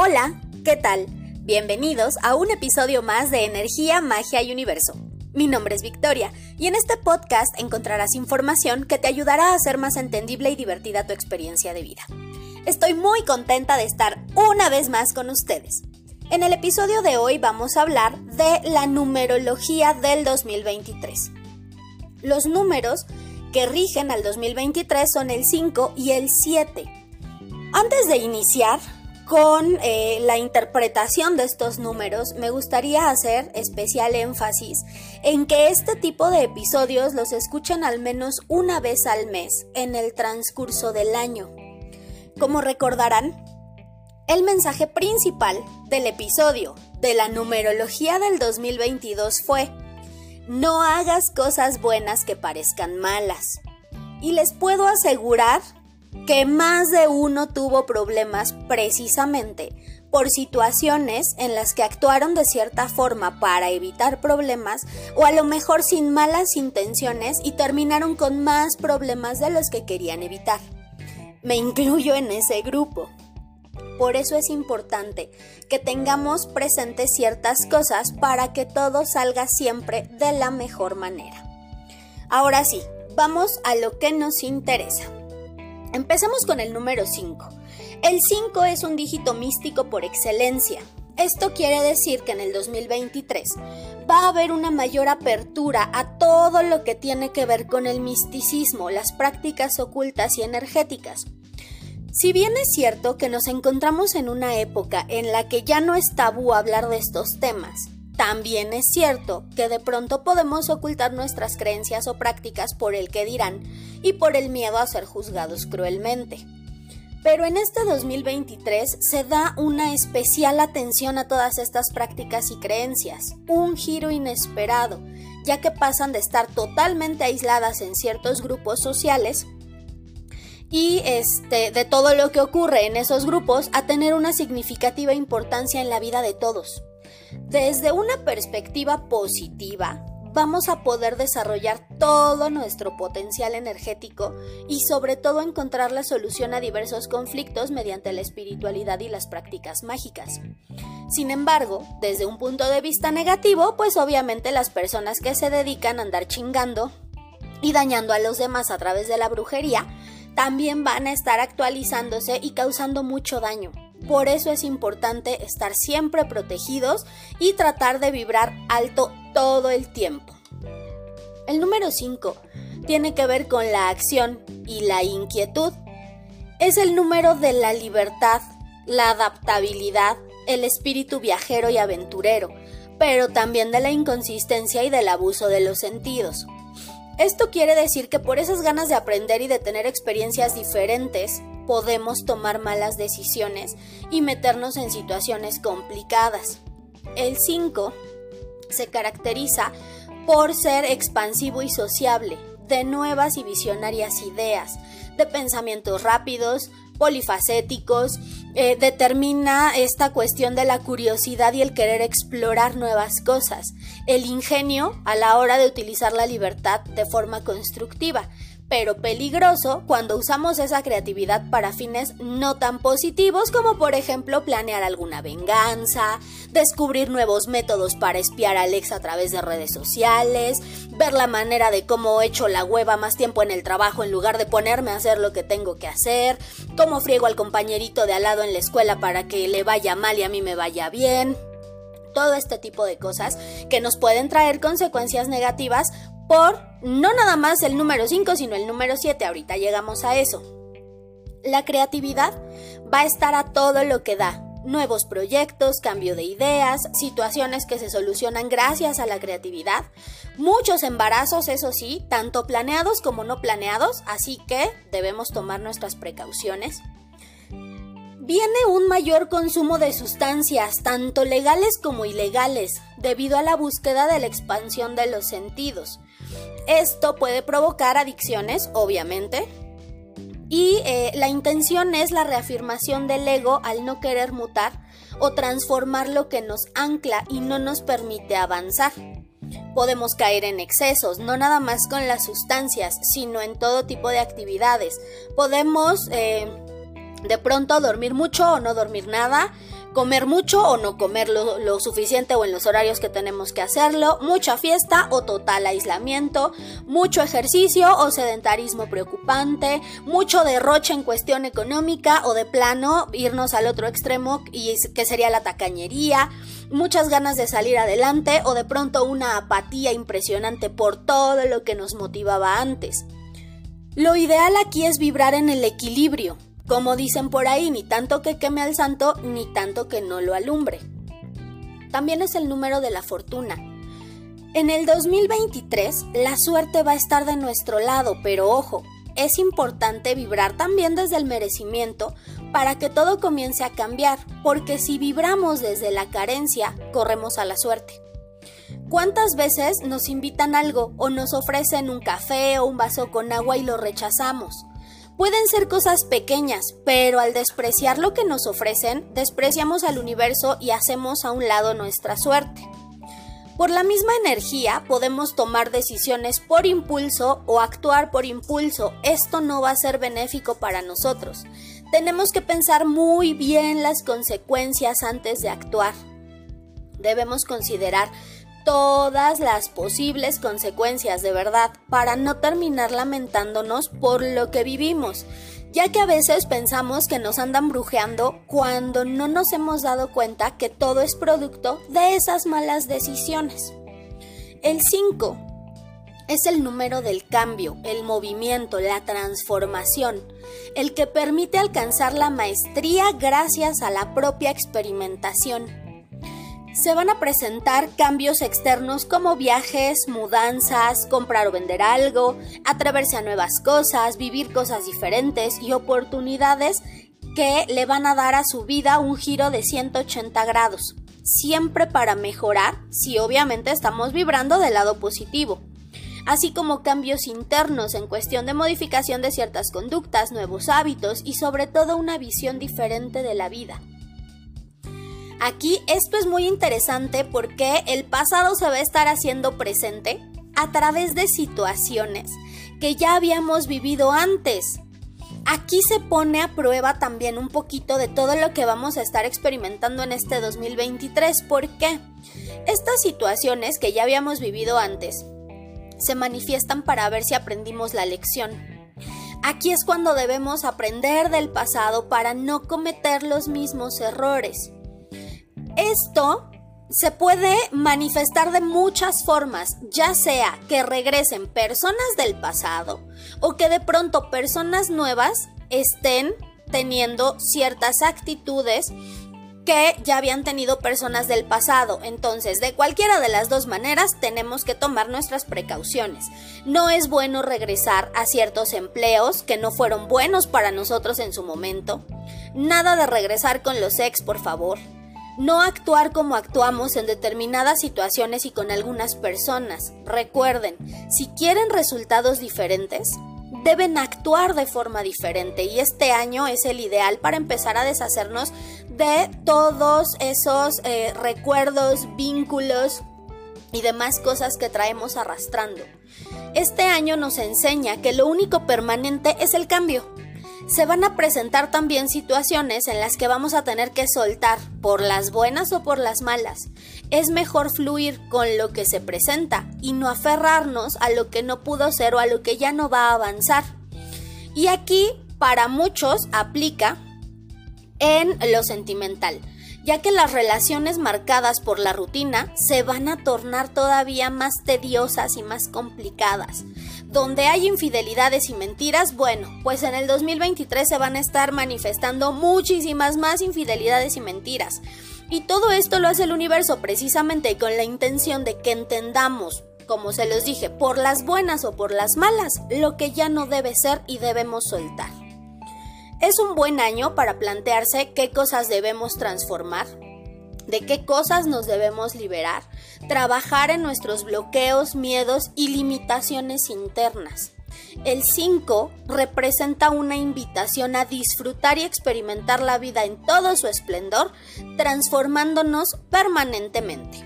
Hola, ¿qué tal? Bienvenidos a un episodio más de Energía, Magia y Universo. Mi nombre es Victoria y en este podcast encontrarás información que te ayudará a hacer más entendible y divertida tu experiencia de vida. Estoy muy contenta de estar una vez más con ustedes. En el episodio de hoy vamos a hablar de la numerología del 2023. Los números que rigen al 2023 son el 5 y el 7. Antes de iniciar con eh, la interpretación de estos números, me gustaría hacer especial énfasis en que este tipo de episodios los escuchen al menos una vez al mes en el transcurso del año. Como recordarán, el mensaje principal del episodio de la numerología del 2022 fue no hagas cosas buenas que parezcan malas. Y les puedo asegurar que más de uno tuvo problemas precisamente por situaciones en las que actuaron de cierta forma para evitar problemas o a lo mejor sin malas intenciones y terminaron con más problemas de los que querían evitar. Me incluyo en ese grupo. Por eso es importante que tengamos presentes ciertas cosas para que todo salga siempre de la mejor manera. Ahora sí, vamos a lo que nos interesa. Empecemos con el número 5. El 5 es un dígito místico por excelencia. Esto quiere decir que en el 2023 va a haber una mayor apertura a todo lo que tiene que ver con el misticismo, las prácticas ocultas y energéticas. Si bien es cierto que nos encontramos en una época en la que ya no es tabú hablar de estos temas, también es cierto que de pronto podemos ocultar nuestras creencias o prácticas por el que dirán y por el miedo a ser juzgados cruelmente. Pero en este 2023 se da una especial atención a todas estas prácticas y creencias, un giro inesperado, ya que pasan de estar totalmente aisladas en ciertos grupos sociales y este, de todo lo que ocurre en esos grupos a tener una significativa importancia en la vida de todos. Desde una perspectiva positiva, vamos a poder desarrollar todo nuestro potencial energético y sobre todo encontrar la solución a diversos conflictos mediante la espiritualidad y las prácticas mágicas. Sin embargo, desde un punto de vista negativo, pues obviamente las personas que se dedican a andar chingando y dañando a los demás a través de la brujería también van a estar actualizándose y causando mucho daño. Por eso es importante estar siempre protegidos y tratar de vibrar alto todo el tiempo. El número 5 tiene que ver con la acción y la inquietud. Es el número de la libertad, la adaptabilidad, el espíritu viajero y aventurero, pero también de la inconsistencia y del abuso de los sentidos. Esto quiere decir que por esas ganas de aprender y de tener experiencias diferentes, podemos tomar malas decisiones y meternos en situaciones complicadas. El 5 se caracteriza por ser expansivo y sociable, de nuevas y visionarias ideas, de pensamientos rápidos, polifacéticos, eh, determina esta cuestión de la curiosidad y el querer explorar nuevas cosas, el ingenio a la hora de utilizar la libertad de forma constructiva, pero peligroso cuando usamos esa creatividad para fines no tan positivos como por ejemplo planear alguna venganza, descubrir nuevos métodos para espiar a Alex a través de redes sociales, ver la manera de cómo echo la hueva más tiempo en el trabajo en lugar de ponerme a hacer lo que tengo que hacer, cómo friego al compañerito de al lado en la escuela para que le vaya mal y a mí me vaya bien. Todo este tipo de cosas que nos pueden traer consecuencias negativas por no nada más el número 5, sino el número 7. Ahorita llegamos a eso. La creatividad va a estar a todo lo que da. Nuevos proyectos, cambio de ideas, situaciones que se solucionan gracias a la creatividad. Muchos embarazos, eso sí, tanto planeados como no planeados, así que debemos tomar nuestras precauciones viene un mayor consumo de sustancias, tanto legales como ilegales, debido a la búsqueda de la expansión de los sentidos. Esto puede provocar adicciones, obviamente, y eh, la intención es la reafirmación del ego al no querer mutar o transformar lo que nos ancla y no nos permite avanzar. Podemos caer en excesos, no nada más con las sustancias, sino en todo tipo de actividades. Podemos... Eh, de pronto dormir mucho o no dormir nada, comer mucho o no comer lo, suficiente o en los horarios que tenemos que hacerlo, mucha fiesta o total aislamiento, mucho ejercicio o sedentarismo preocupante, mucho derroche en cuestión económica o de plano irnos al otro extremo y que sería la tacañería, muchas ganas de salir adelante o de pronto una apatía impresionante por todo lo que nos motivaba antes. Lo ideal aquí es vibrar en el equilibrio, como dicen por ahí, ni tanto que queme al santo, ni tanto que no lo alumbre. También es el número de la fortuna. En el 2023 la suerte va a estar de nuestro lado, pero ojo, es importante vibrar también desde el merecimiento para que todo comience a cambiar, porque si vibramos desde la carencia, corremos a la suerte. ¿Cuántas veces nos invitan algo o nos ofrecen un café o un vaso con agua y lo rechazamos? Pueden ser cosas pequeñas, pero al despreciar lo que nos ofrecen, despreciamos al universo y hacemos a un lado nuestra suerte. Por la misma energía podemos tomar decisiones por impulso o actuar por impulso. Esto no va a ser benéfico para nosotros. Tenemos que pensar muy bien las consecuencias antes de actuar. Debemos considerar todas las posibles consecuencias de verdad para no terminar lamentándonos por lo que vivimos, ya que a veces pensamos que nos andan brujeando cuando no nos hemos dado cuenta que todo es producto de esas malas decisiones. El 5 es el número del cambio, el movimiento, la transformación, el que permite alcanzar la maestría gracias a la propia experimentación se van a presentar cambios externos como viajes, mudanzas, comprar o vender algo, atreverse a nuevas cosas, vivir cosas diferentes y oportunidades que le van a dar a su vida un giro de 180 grados, siempre para mejorar si obviamente estamos vibrando del lado positivo así como cambios internos en cuestión de modificación de ciertas conductas, nuevos hábitos y sobre todo una visión diferente de la vida. Aquí esto es muy interesante porque el pasado se va a estar haciendo presente a través de situaciones que ya habíamos vivido antes. Aquí se pone a prueba también un poquito de todo lo que vamos a estar experimentando en este 2023. ¿Por qué? Estas situaciones que ya habíamos vivido antes se manifiestan para ver si aprendimos la lección. Aquí es cuando debemos aprender del pasado para no cometer los mismos errores. Esto se puede manifestar de muchas formas, ya sea que regresen personas del pasado o que de pronto personas nuevas estén teniendo ciertas actitudes que ya habían tenido personas del pasado. Entonces, de cualquiera de las dos maneras, tenemos que tomar nuestras precauciones. No es bueno regresar a ciertos empleos que no fueron buenos para nosotros en su momento. Nada de regresar con los ex, por favor no actuar como actuamos en determinadas situaciones y con algunas personas. Recuerden, si quieren resultados diferentes, deben actuar de forma diferente y este año es el ideal para empezar a deshacernos de todos esos eh, recuerdos, vínculos y demás cosas que traemos arrastrando. Este año nos enseña que lo único permanente es el cambio se van a presentar también situaciones en las que vamos a tener que soltar, por las buenas o por las malas. Es mejor fluir con lo que se presenta y no aferrarnos a lo que no pudo ser o a lo que ya no va a avanzar. Y aquí, para muchos, aplica en lo sentimental ya que las relaciones marcadas por la rutina se van a tornar todavía más tediosas y más complicadas. Donde hay infidelidades y mentiras, bueno, pues en el 2023 se van a estar manifestando muchísimas más infidelidades y mentiras. Y todo esto lo hace el universo precisamente con la intención de que entendamos, como se los dije, por las buenas o por las malas, lo que ya no debe ser y debemos soltar. Es un buen año para plantearse qué cosas debemos transformar, de qué cosas nos debemos liberar, trabajar en nuestros bloqueos, miedos y limitaciones internas. El 5 representa una invitación a disfrutar y experimentar la vida en todo su esplendor, transformándonos permanentemente.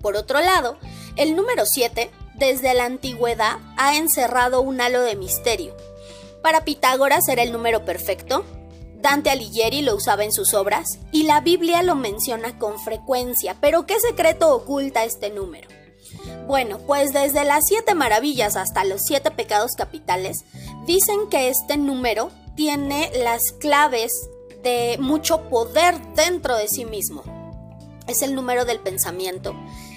Por otro lado, el número 7, desde la antigüedad, ha encerrado un halo de misterio. Para Pitágoras era el número perfecto, Dante Alighieri lo usaba en sus obras y la Biblia lo menciona con frecuencia. Pero ¿qué secreto oculta este número? Bueno, pues desde las siete maravillas hasta los siete pecados capitales, dicen que este número tiene las claves de mucho poder dentro de sí mismo. Es el número del pensamiento,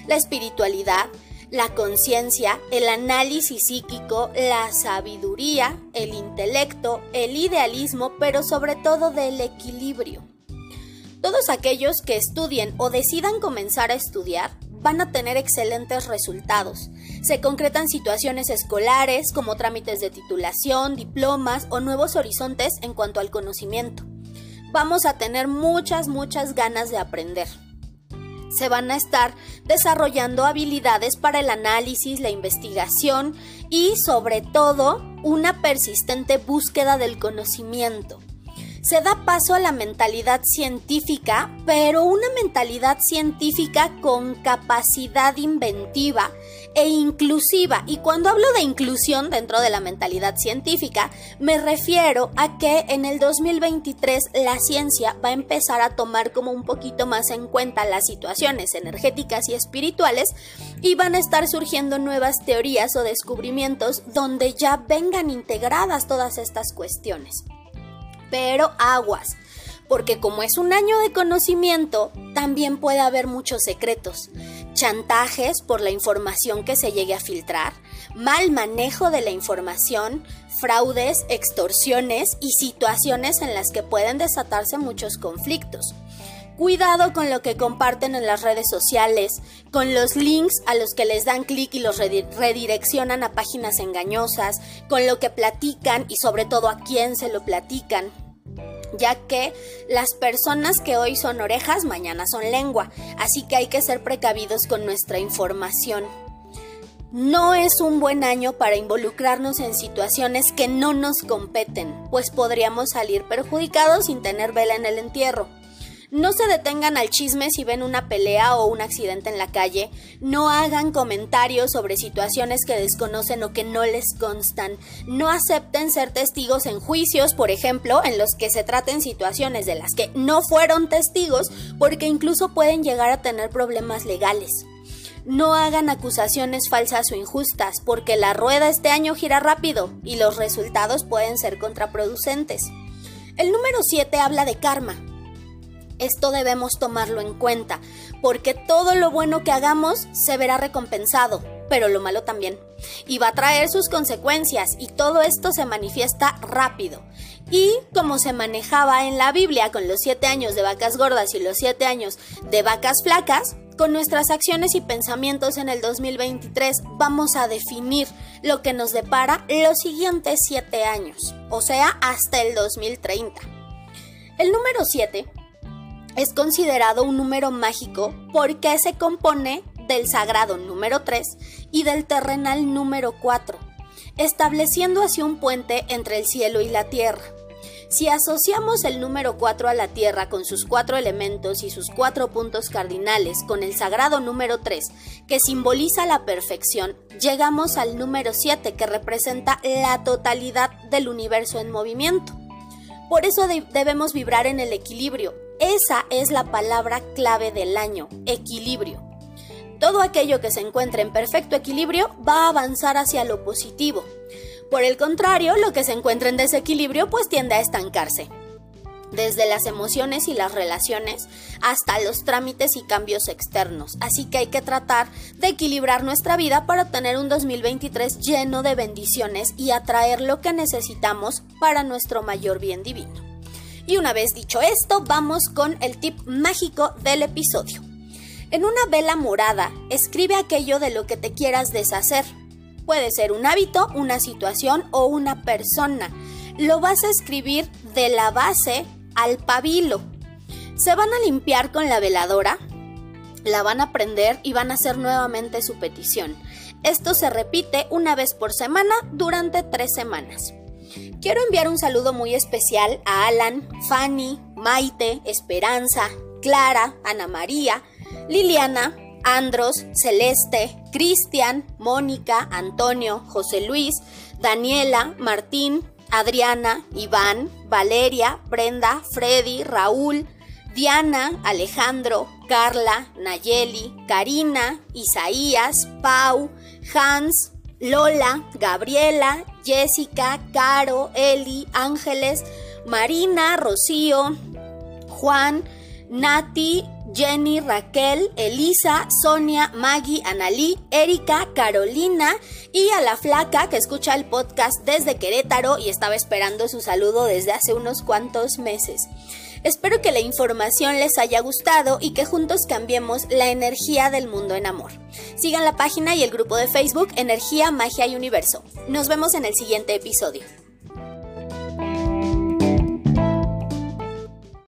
la espiritualidad, la conciencia, el análisis psíquico, la sabiduría, el intelecto, el idealismo, pero sobre todo del equilibrio. Todos aquellos que estudien o decidan comenzar a estudiar van a tener excelentes resultados. Se concretan situaciones escolares como trámites de titulación, diplomas o nuevos horizontes en cuanto al conocimiento. Vamos a tener muchas, muchas ganas de aprender se van a estar desarrollando habilidades para el análisis, la investigación y sobre todo una persistente búsqueda del conocimiento. Se da paso a la mentalidad científica, pero una mentalidad científica con capacidad inventiva e inclusiva. Y cuando hablo de inclusión dentro de la mentalidad científica, me refiero a que en el 2023 la ciencia va a empezar a tomar como un poquito más en cuenta las situaciones energéticas y espirituales y van a estar surgiendo nuevas teorías o descubrimientos donde ya vengan integradas todas estas cuestiones. Pero aguas porque como es un año de conocimiento, también puede haber muchos secretos, chantajes por la información que se llegue a filtrar, mal manejo de la información, fraudes, extorsiones y situaciones en las que pueden desatarse muchos conflictos. Cuidado con lo que comparten en las redes sociales, con los links a los que les dan clic y los redireccionan a páginas engañosas, con lo que platican y sobre todo a quién se lo platican ya que las personas que hoy son orejas mañana son lengua, así que hay que ser precavidos con nuestra información. No es un buen año para involucrarnos en situaciones que no nos competen, pues podríamos salir perjudicados sin tener vela en el entierro. No se detengan al chisme si ven una pelea o un accidente en la calle. No hagan comentarios sobre situaciones que desconocen o que no les constan. No acepten ser testigos en juicios, por ejemplo, en los que se traten situaciones de las que no fueron testigos, porque incluso pueden llegar a tener problemas legales. No hagan acusaciones falsas o injustas, porque la rueda este año gira rápido y los resultados pueden ser contraproducentes. El número 7 habla de karma. Esto debemos tomarlo en cuenta, porque todo lo bueno que hagamos se verá recompensado, pero lo malo también. Y va a traer sus consecuencias, y todo esto se manifiesta rápido. Y como se manejaba en la Biblia con los siete años de vacas gordas y los siete años de vacas flacas, con nuestras acciones y pensamientos en el 2023 vamos a definir lo que nos depara los siguientes siete años, o sea, hasta el 2030. El número 7 es considerado un número mágico porque se compone del sagrado número 3 y del terrenal número 4, estableciendo así un puente entre el cielo y la tierra. Si asociamos el número 4 a la Tierra con sus cuatro elementos y sus cuatro puntos cardinales con el sagrado número 3, que simboliza la perfección, llegamos al número 7, que representa la totalidad del universo en movimiento. Por eso debemos vibrar en el equilibrio, esa es la palabra clave del año, equilibrio. Todo aquello que se encuentre en perfecto equilibrio va a avanzar hacia lo positivo. Por el contrario, lo que se encuentra en desequilibrio pues tiende a estancarse. Desde las emociones y las relaciones hasta los trámites y cambios externos. Así que hay que tratar de equilibrar nuestra vida para tener un 2023 lleno de bendiciones y atraer lo que necesitamos para nuestro mayor bien divino. Y una vez dicho esto, vamos con el tip mágico del episodio. En una vela morada, escribe aquello de lo que te quieras deshacer. Puede ser un hábito, una situación o una persona. Lo vas a escribir de la base al pabilo. Se van a limpiar con la veladora, la van a prender y van a hacer nuevamente su petición. Esto se repite una vez por semana durante tres semanas. Quiero enviar un saludo muy especial a Alan, Fanny, Maite, Esperanza, Clara, Ana María, Liliana, Andros, Celeste, Cristian, Mónica, Antonio, José Luis, Daniela, Martín, Adriana, Iván, Valeria, Brenda, Freddy, Raúl, Diana, Alejandro, Carla, Nayeli, Karina, Isaías, Pau, Hans, Lola, Gabriela, Jessica, Caro, Eli, Ángeles, Marina, Rocío, Juan, Nati, Jenny, Raquel, Elisa, Sonia, Maggie, Analí, Erika, Carolina y a la flaca que escucha el podcast desde Querétaro y estaba esperando su saludo desde hace unos cuantos meses. Espero que la información les haya gustado y que juntos cambiemos la energía del mundo en amor. Sigan la página y el grupo de Facebook Energía, Magia y Universo. Nos vemos en el siguiente episodio.